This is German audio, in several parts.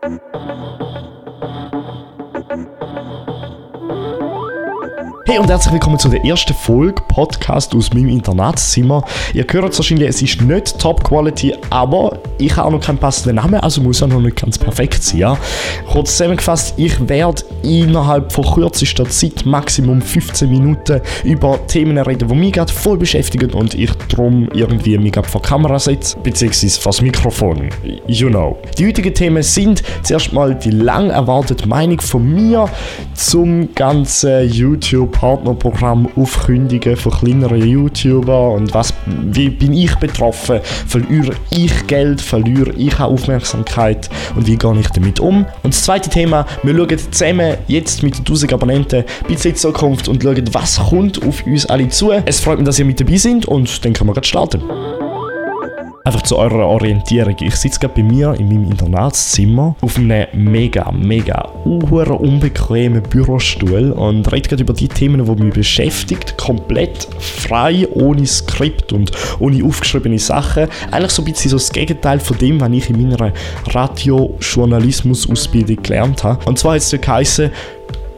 Thank you. Hey und herzlich willkommen zu der ersten Folge Podcast aus meinem Internatszimmer. Ihr hört es wahrscheinlich, es ist nicht Top Quality, aber ich habe auch noch keinen passenden Namen, also muss er noch nicht ganz perfekt sein. Ja? Kurz zusammengefasst, ich werde innerhalb von kürzester Zeit, Maximum 15 Minuten, über Themen reden, die mich gerade voll beschäftigen und ich darum irgendwie mich vor die Kamera setze, beziehungsweise vor das Mikrofon. You know. Die heutigen Themen sind zuerst mal die lang erwartete Meinung von mir zum ganzen YouTube-Partnerprogramm aufkündigen von kleineren YouTubern und was, wie bin ich betroffen, verliere ich Geld, verliere ich auch Aufmerksamkeit und wie gehe ich damit um. Und das zweite Thema, wir schauen zusammen jetzt mit den 1000 Abonnenten bisschen in die Zukunft und schauen, was kommt auf uns alle zu. Es freut mich, dass ihr mit dabei seid und dann können wir gerade starten. Einfach zu eurer Orientierung. Ich sitze gerade bei mir in meinem Internatszimmer auf einem mega, mega unbequemen Bürostuhl und rede gerade über die Themen, die mich beschäftigt. Komplett frei, ohne Skript und ohne aufgeschriebene Sachen. Eigentlich so ein bisschen so das Gegenteil von dem, was ich in meiner Radiojournalismus-Ausbildung gelernt habe. Und zwar hat es geheißen,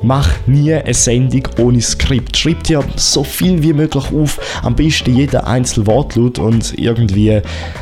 Mach nie eine Sendung ohne Skript. Schreib dir so viel wie möglich auf, am besten jeder einzelne Wortlaut und irgendwie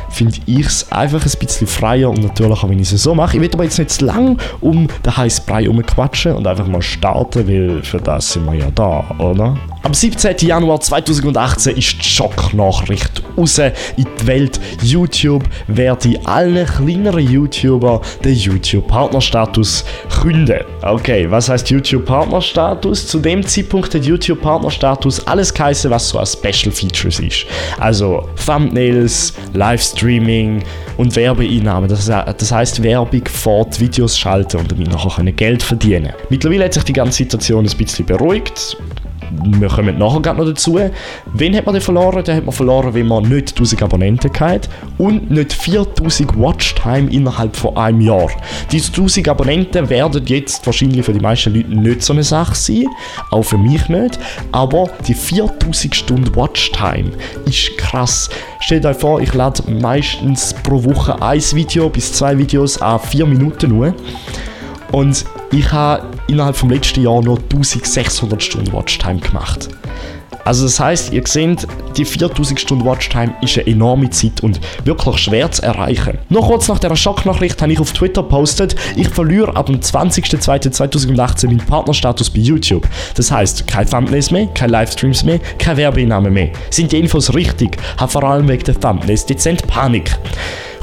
finde ich es einfach ein bisschen freier und natürlich auch, wenn ich es so mache. Ich will aber jetzt nicht zu lang um den heißen Brei herumquatschen und einfach mal starten, weil für das sind wir ja da, oder? Am 17. Januar 2018 ist die Schocknachricht raus in die Welt. YouTube werde allen kleineren YouTuber den YouTube-Partnerstatus künden. Okay, was heißt YouTube-Partnerstatus? Zu dem Zeitpunkt hat YouTube-Partnerstatus alles geheißen, was so als Special Features ist. Also Thumbnails, Livestreaming und Werbeeinnahmen. Das, das heißt Werbung vor die Videos schalten und damit nachher Geld verdienen. Mittlerweile hat sich die ganze Situation ein bisschen beruhigt wir kommen nachher noch dazu. Wen hat man denn verloren? Den hat man verloren, wenn man nicht 1000 Abonnenten hat und nicht 4000 Watchtime innerhalb von einem Jahr. Diese 1000 Abonnenten werden jetzt wahrscheinlich für die meisten Leute nicht so eine Sache sein, auch für mich nicht, aber die 4000 Stunden Watchtime ist krass. Stellt euch vor, ich lade meistens pro Woche ein Video bis zwei Videos an 4 Minuten nur. Und ich habe innerhalb vom letzten Jahr noch 1600 Stunden Watchtime gemacht. Also das heißt, ihr seht, die 4000 Stunden Watchtime ist eine enorme Zeit und wirklich schwer zu erreichen. Noch kurz nach dieser Schocknachricht habe ich auf Twitter postet, ich verliere ab dem 20.02.2018 meinen Partnerstatus bei YouTube. Das heißt, kein Thumbnails mehr, keine Livestreams mehr, keine Werbeeinnahmen mehr. Sind die Infos richtig? Habe vor allem wegen der Thumbnails dezent Panik.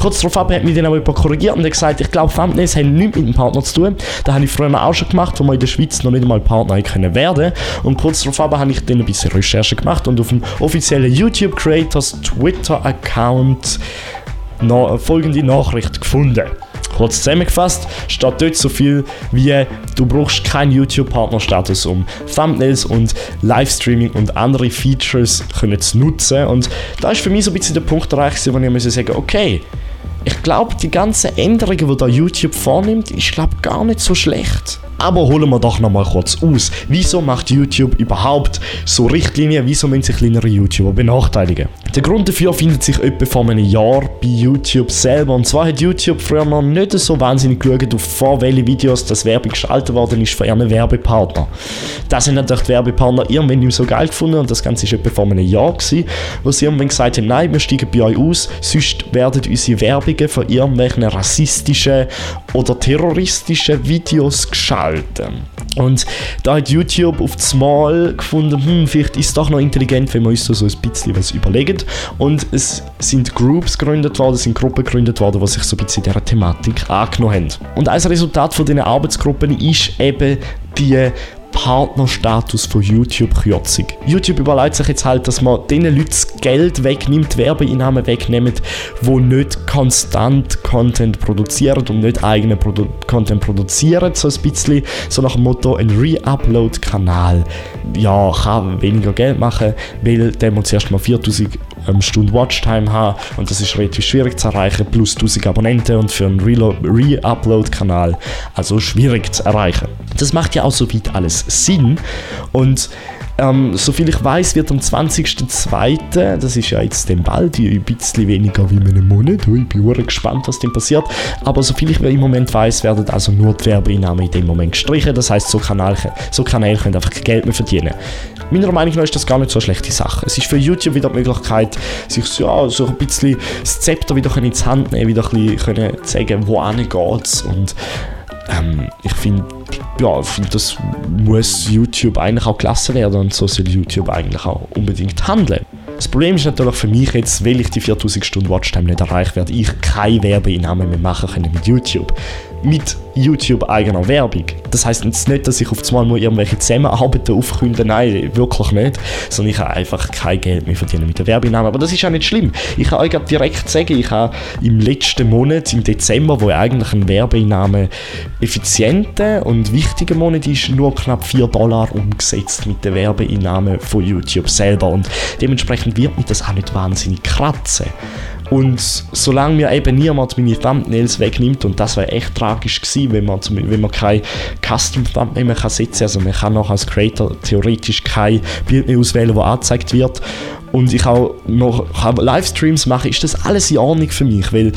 Kurz darauf hat mich dann auch jemand korrigiert und hat gesagt, ich glaube, Thumbnails haben nichts mit dem Partner zu tun. Das habe ich früher auch schon gemacht, wo man in der Schweiz noch nicht einmal Partner können werden Und kurz darauf habe ich dann ein bisschen Recherche gemacht und auf dem offiziellen YouTube Creators Twitter Account folgende Nachricht gefunden. Kurz zusammengefasst steht dort so viel wie du brauchst keinen YouTube-Partnerstatus, um Thumbnails und Livestreaming und andere Features können zu nutzen. Und da ist für mich so ein bisschen der Punkt erreicht, wo ich sagen muss, okay, ich glaube, die ganzen Änderungen, die da YouTube vornimmt, ist glaube gar nicht so schlecht. Aber holen wir doch nochmal kurz aus. Wieso macht YouTube überhaupt so Richtlinien? Wieso müssen sich kleinere YouTuber benachteiligen? Der Grund dafür findet sich etwa vor einem Jahr bei YouTube selber. Und zwar hat YouTube früher noch nicht so wahnsinnig geschaut, auf vor welche Videos das Werbung geschaltet worden ist für ihren Werbepartner. Das sind natürlich die Werbepartner irgendwann nicht so geil gefunden und das Ganze war etwa vor einem Jahr, gewesen, wo sie irgendwann gesagt haben, nein, wir steigen bei euch aus, sonst werden unsere Werbungen von irgendwelchen rassistischen oder terroristischen Videos geschaltet halten. Und da hat YouTube auf das Mal gefunden, hm, vielleicht ist es doch noch intelligent, wenn wir uns so, ein bisschen was überlegen. Und es sind Groups gegründet worden, es sind Gruppen gegründet worden, die sich so ein bisschen dieser Thematik angenommen haben. Und als Resultat von diesen Arbeitsgruppen ist eben die Partnerstatus von YouTube Kürzung. YouTube überlegt sich jetzt halt, dass man den Leuten das Geld wegnimmt, Werbeeinnahmen wegnimmt, wo nicht konstant Content produzieren und nicht eigenen Produ Content produzieren, so ein bisschen, so nach dem Motto, ein Re-Upload-Kanal, ja, kann weniger Geld machen, weil der muss erst mal 4000 ähm, Stunden Watchtime haben und das ist relativ schwierig zu erreichen, plus 1000 Abonnenten und für einen Re-Upload-Kanal also schwierig zu erreichen. Das macht ja auch soweit alles Sinn und Ähm, soviel ich weiß, wird am 20.02., das ist ja jetzt dann bald, ein bisschen weniger wie in einem Monat, ich bin gespannt, was denn passiert, aber soviel ich im Moment weiß, werden also nur die Werbeeinnahmen in dem Moment gestrichen, das heißt so Kanäle, so Kanäle können einfach Geld mehr verdienen. Meiner Meinung nach ist das gar nicht so eine schlechte Sache. Es ist für YouTube wieder die Möglichkeit, sich ja, so ein bisschen das Zepter wieder in die Hand nehmen, wieder ein bisschen sagen, wo geht und ähm, ich finde, ja, find, das muss YouTube eigentlich auch gelassen werden und so soll YouTube eigentlich auch unbedingt handeln. Das Problem ist natürlich für mich jetzt, weil ich die 4000 Stunden Watchtime nicht erreiche, werde ich keine Werbeeinnahmen mehr machen können mit YouTube mit YouTube eigener Werbung. Das heißt jetzt nicht, dass ich auf einmal irgendwelche Zusammenarbeiten aufkünde, nein, wirklich nicht, sondern ich habe einfach kein Geld mehr verdienen mit der Werbeeinnahmen. Aber das ist auch nicht schlimm. Ich kann euch direkt sagen, ich habe im letzten Monat, im Dezember, wo eigentlich ein Werbeeinnahme effizienter und wichtiger Monat ist, nur knapp 4 Dollar umgesetzt mit der Werbeeinnahme von YouTube selber und dementsprechend wird mich das auch nicht wahnsinnig kratzen. Und solange mir eben niemand meine Thumbnails wegnimmt, und das wäre echt tragisch gewesen, wenn man, wenn man kein Custom Thumbnail mehr kann setzen kann, also man kann noch als Creator theoretisch kein Bild mehr auswählen, das angezeigt wird, und ich auch noch Livestreams mache, ist das alles in Ordnung für mich, weil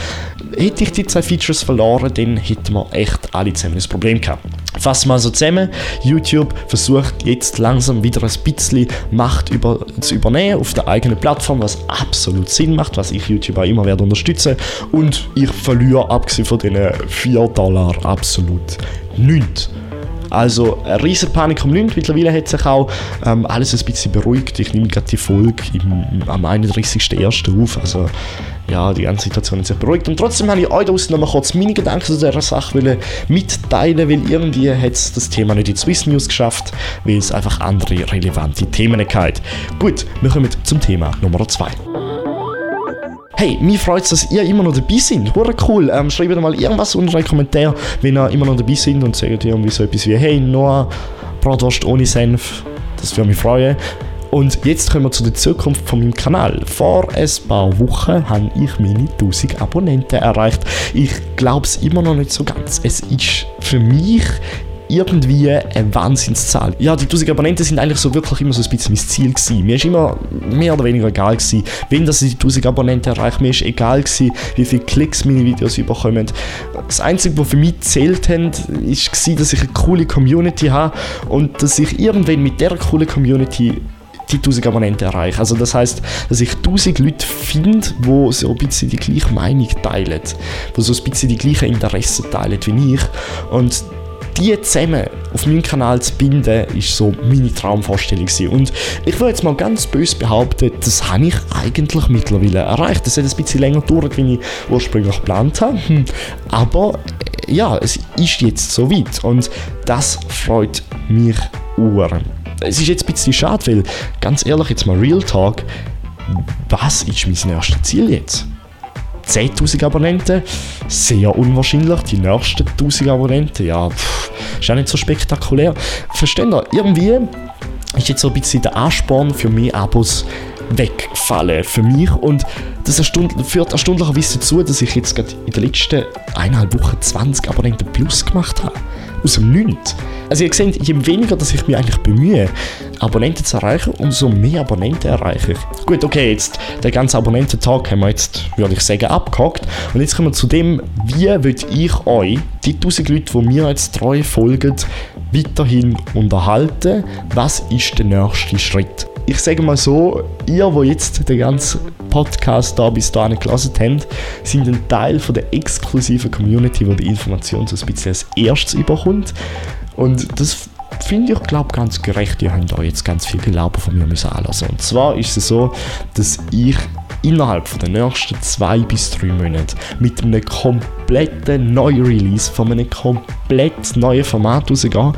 hätte ich die zwei Features verloren, dann hätten wir echt alle zusammen ein Problem gehabt. Fassen wir also zusammen, YouTube versucht jetzt langsam wieder ein bisschen Macht über, zu übernehmen auf der eigenen Plattform, was absolut Sinn macht, was ich YouTube auch immer werde unterstützen und ich verliere abgesehen von den 4 Dollar absolut nichts. Also eine riesen Panik um nichts. Mittlerweile hat sich auch ähm, alles ein bisschen beruhigt. Ich nehme gerade die Folge im, am 31.01. auf. Also ja, die ganze Situation hat sich beruhigt. Und trotzdem habe ich euch da noch mal kurz meine Gedanken zu dieser Sache mitteilen, weil irgendwie hat es das Thema nicht in Swiss News geschafft, weil es einfach andere relevante Themen hat. Gut, wir kommen zum Thema Nummer 2. Hey, mir freut es, dass ihr immer noch dabei seid. Hure cool. Ähm, schreibt mal irgendwas unter den Kommentaren, wenn ihr immer noch dabei seid und sagt irgendwie so etwas wie Hey, Noah, Bratwurst ohne Senf. Das würde mich freuen. Und jetzt kommen wir zu der Zukunft von meinem Kanal. Vor ein paar Wochen habe ich meine 1000 Abonnenten erreicht. Ich glaube es immer noch nicht so ganz. Es ist für mich irgendwie eine Wahnsinnszahl. Ja, die 1000 Abonnenten sind eigentlich so wirklich immer so ein bisschen mein Ziel gewesen. Mir ist immer mehr oder weniger egal gewesen, wenn das die 1000 Abonnenten erreicht. Mir ist egal gewesen, wie viele Klicks meine Videos überkommen. Das Einzige, was für mich zählt hat, ist dass ich eine coole Community habe und dass ich irgendwann mit dieser coolen Community die 1000 Abonnenten erreiche. Also das heißt, dass ich 1000 Leute finde, die so ein bisschen die gleiche Meinung teilen, die so ein bisschen die gleichen Interessen teilen wie ich. Und die zusammen auf meinem Kanal zu binden, ist so meine Traumvorstellung gewesen. Und ich will jetzt mal ganz böse behaupten, das habe ich eigentlich mittlerweile erreicht. Das hat ein bisschen länger gedauert, wie ich ursprünglich geplant habe. Hm. Aber äh, ja, es ist jetzt so weit und das freut mich uhren. Es ist jetzt ein bisschen schade, weil ganz ehrlich, jetzt mal Real Talk, was ist mein erstes Ziel jetzt? 10.000 Abonnenten. Sehr unwahrscheinlich. Die nächsten 1.000 Abonnenten, ja, pff, ist auch nicht so spektakulär. Versteht ihr? Irgendwie ist jetzt so ein bisschen der Ansporn für mehr Abos weggefallen für mich und das führt erstaunlicherweise dazu, dass ich jetzt gerade in den letzten eineinhalb Wochen 20 Abonnenten plus gemacht habe aus dem. Also ihr seht, je weniger dass ich mich eigentlich bemühe, Abonnenten zu erreichen, umso mehr Abonnenten erreiche ich. Gut, okay, jetzt der ganze Abonnententag haben wir jetzt, würde ich sagen, abgehakt. Und jetzt kommen wir zu dem, wie will ich euch, die 1000 Leute, die mir jetzt treu folgen, weiterhin unterhalten? Was ist der nächste Schritt? Ich sage mal so, ihr, wo jetzt den ganzen Podcast da bis dahin gelesen habt, sind ein Teil von der exklusiven Community, wo die Information so ein bisschen als erstes überkommt. Und das finde ich, glaube ganz gerecht. Ihr habt da jetzt ganz viel Gelaufen von mir müssen anlassen. Und zwar ist es so, dass ich innerhalb von den nächsten zwei bis drei Monaten mit einem kompletten neuen Release von einem komplett neuen Format rausgehe.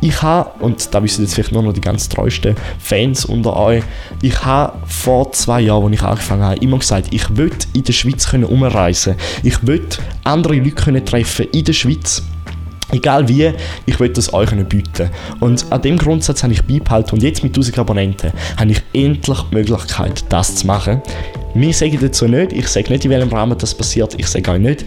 Ich habe, und da wissen jetzt vielleicht nur noch die ganz treuesten Fans unter euch, ich habe vor zwei Jahren, als ich angefangen habe, immer gesagt, ich will in der Schweiz können. Ich will andere Leute können treffen in der Schweiz. Egal wie, ich will das euch bieten. Und an dem Grundsatz habe ich beibehalten und jetzt mit 1000 Abonnenten habe ich endlich die Möglichkeit, das zu machen. Wir sagen dazu nicht, ich sage nicht, in welchem Rahmen das passiert, ich sage auch nicht,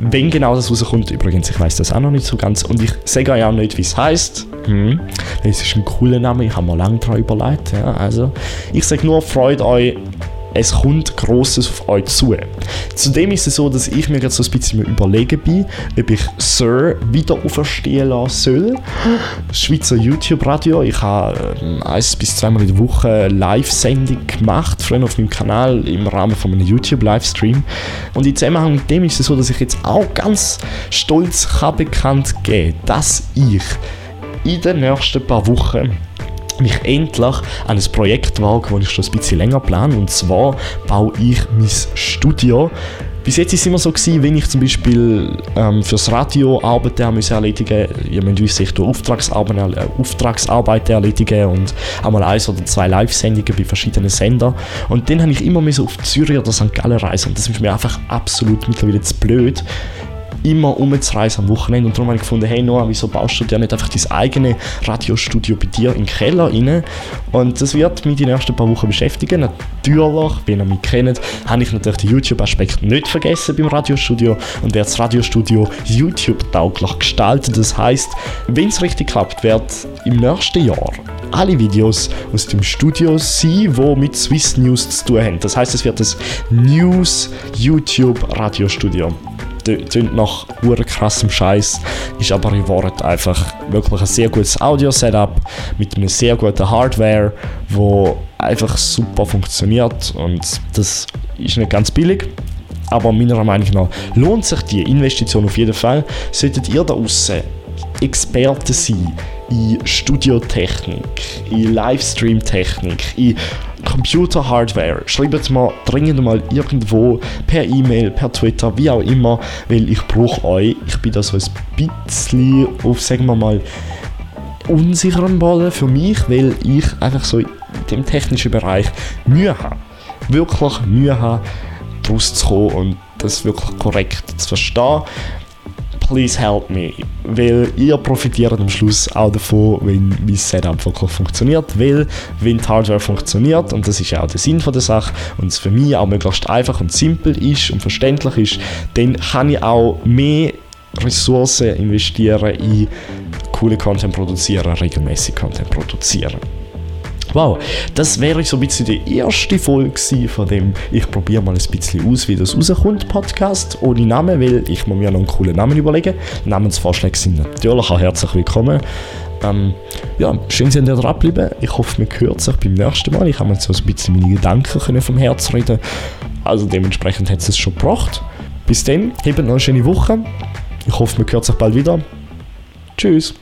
wenn genau das rauskommt. Übrigens, ich weiß das auch noch nicht so ganz und ich sage euch auch nicht, wie es heißt. Hm. Es ist ein cooler Name, ich habe mir lange daran überlegt. Ja, also, ich sage nur, freut euch es kommt Grosses auf euch zu. Zudem ist es so, dass ich mir jetzt so ein bisschen überlegen bin, ob ich Sir wieder auferstehen lassen soll. Schweizer YouTube-Radio. Ich habe äh, eins bis zweimal in der Woche Live-Sendung gemacht, früher auf meinem Kanal im Rahmen von einem YouTube-Livestream. Und in Zusammenhang mit dem ist es so, dass ich jetzt auch ganz stolz kann bekannt geben dass ich in den nächsten paar Wochen mich endlich an ein Projekt wage, das ich schon ein bisschen länger plane. Und zwar baue ich mein Studio. Bis jetzt war es immer so, gewesen, wenn ich zum Beispiel ähm, fürs Radio Arbeiten erledigen musste, ihr müsst wissen, ich tue Auftragsarbeiten, äh, Auftragsarbeit erledigen und einmal eins oder zwei Live-Sendungen bei verschiedenen Sendern. Und dann habe ich immer auf Zürich oder St. Gallen reisen und das ist mir einfach absolut mittlerweile zu blöd immer umzureisen am Wochenende. Und darum habe ich gefunden, hey Noah, wieso baust du dir nicht einfach dein eigenes Radiostudio bei dir den Keller rein? Und das wird mich die nächsten paar Wochen beschäftigen. Natürlich, wenn ihr mich kennt, habe ich natürlich den YouTube-Aspekt nicht vergessen beim Radiostudio und werde das Radiostudio YouTube-tauglich gestalten. Das heißt, wenn es richtig klappt, wird im nächsten Jahr alle Videos aus dem Studio sein, die mit Swiss News zu tun haben. Das heißt, es wird das News YouTube Radiostudio tönt nach krassem Scheiß, ist aber in Wahrheit einfach wirklich ein sehr gutes Audio-Setup mit einer sehr guten Hardware, wo einfach super funktioniert und das ist nicht ganz billig. Aber meiner Meinung nach lohnt sich die Investition auf jeden Fall. Solltet ihr da draußen Experten sein in Studiotechnik, in Livestream-Technik, in Computer-Hardware, schreibt mir dringend mal irgendwo per E-Mail, per Twitter, wie auch immer, weil ich brauche euch. Ich bin da so ein bisschen auf, sagen wir mal, unsicheren Boden für mich, weil ich einfach so in dem technischen Bereich Mühe habe. Wirklich Mühe habe, daraus zu kommen und das wirklich korrekt zu verstehen please help me. Weil ihr profitiert am Schluss auch davon, wenn mein Setup wirklich funktioniert. Weil, wenn Hardware funktioniert, und das ist ja auch der Sinn von der Sache, und es für mich auch möglichst einfach und simpel ist und verständlich ist, dann kann ich auch mehr Ressourcen investieren in coole Content produzieren, regelmäßig Content produzieren. Wow, das wäre so ein bisschen die erste Folge von dem Ich probiere mal ein bisschen aus, wie das rauskommt, Podcast, ohne Namen, weil ich mir noch einen coolen Namen überlegen. Namensvorschläge sind natürlich auch herzlich willkommen. Ähm, ja, schön, dass ihr dran bleiben. Ich hoffe, man hört sich beim nächsten Mal. Ich habe mir so ein bisschen meine Gedanken können vom Herz reden Also dementsprechend hat es es schon gebracht. Bis dann, habt noch eine schöne Woche. Ich hoffe, man hört sich bald wieder. Tschüss.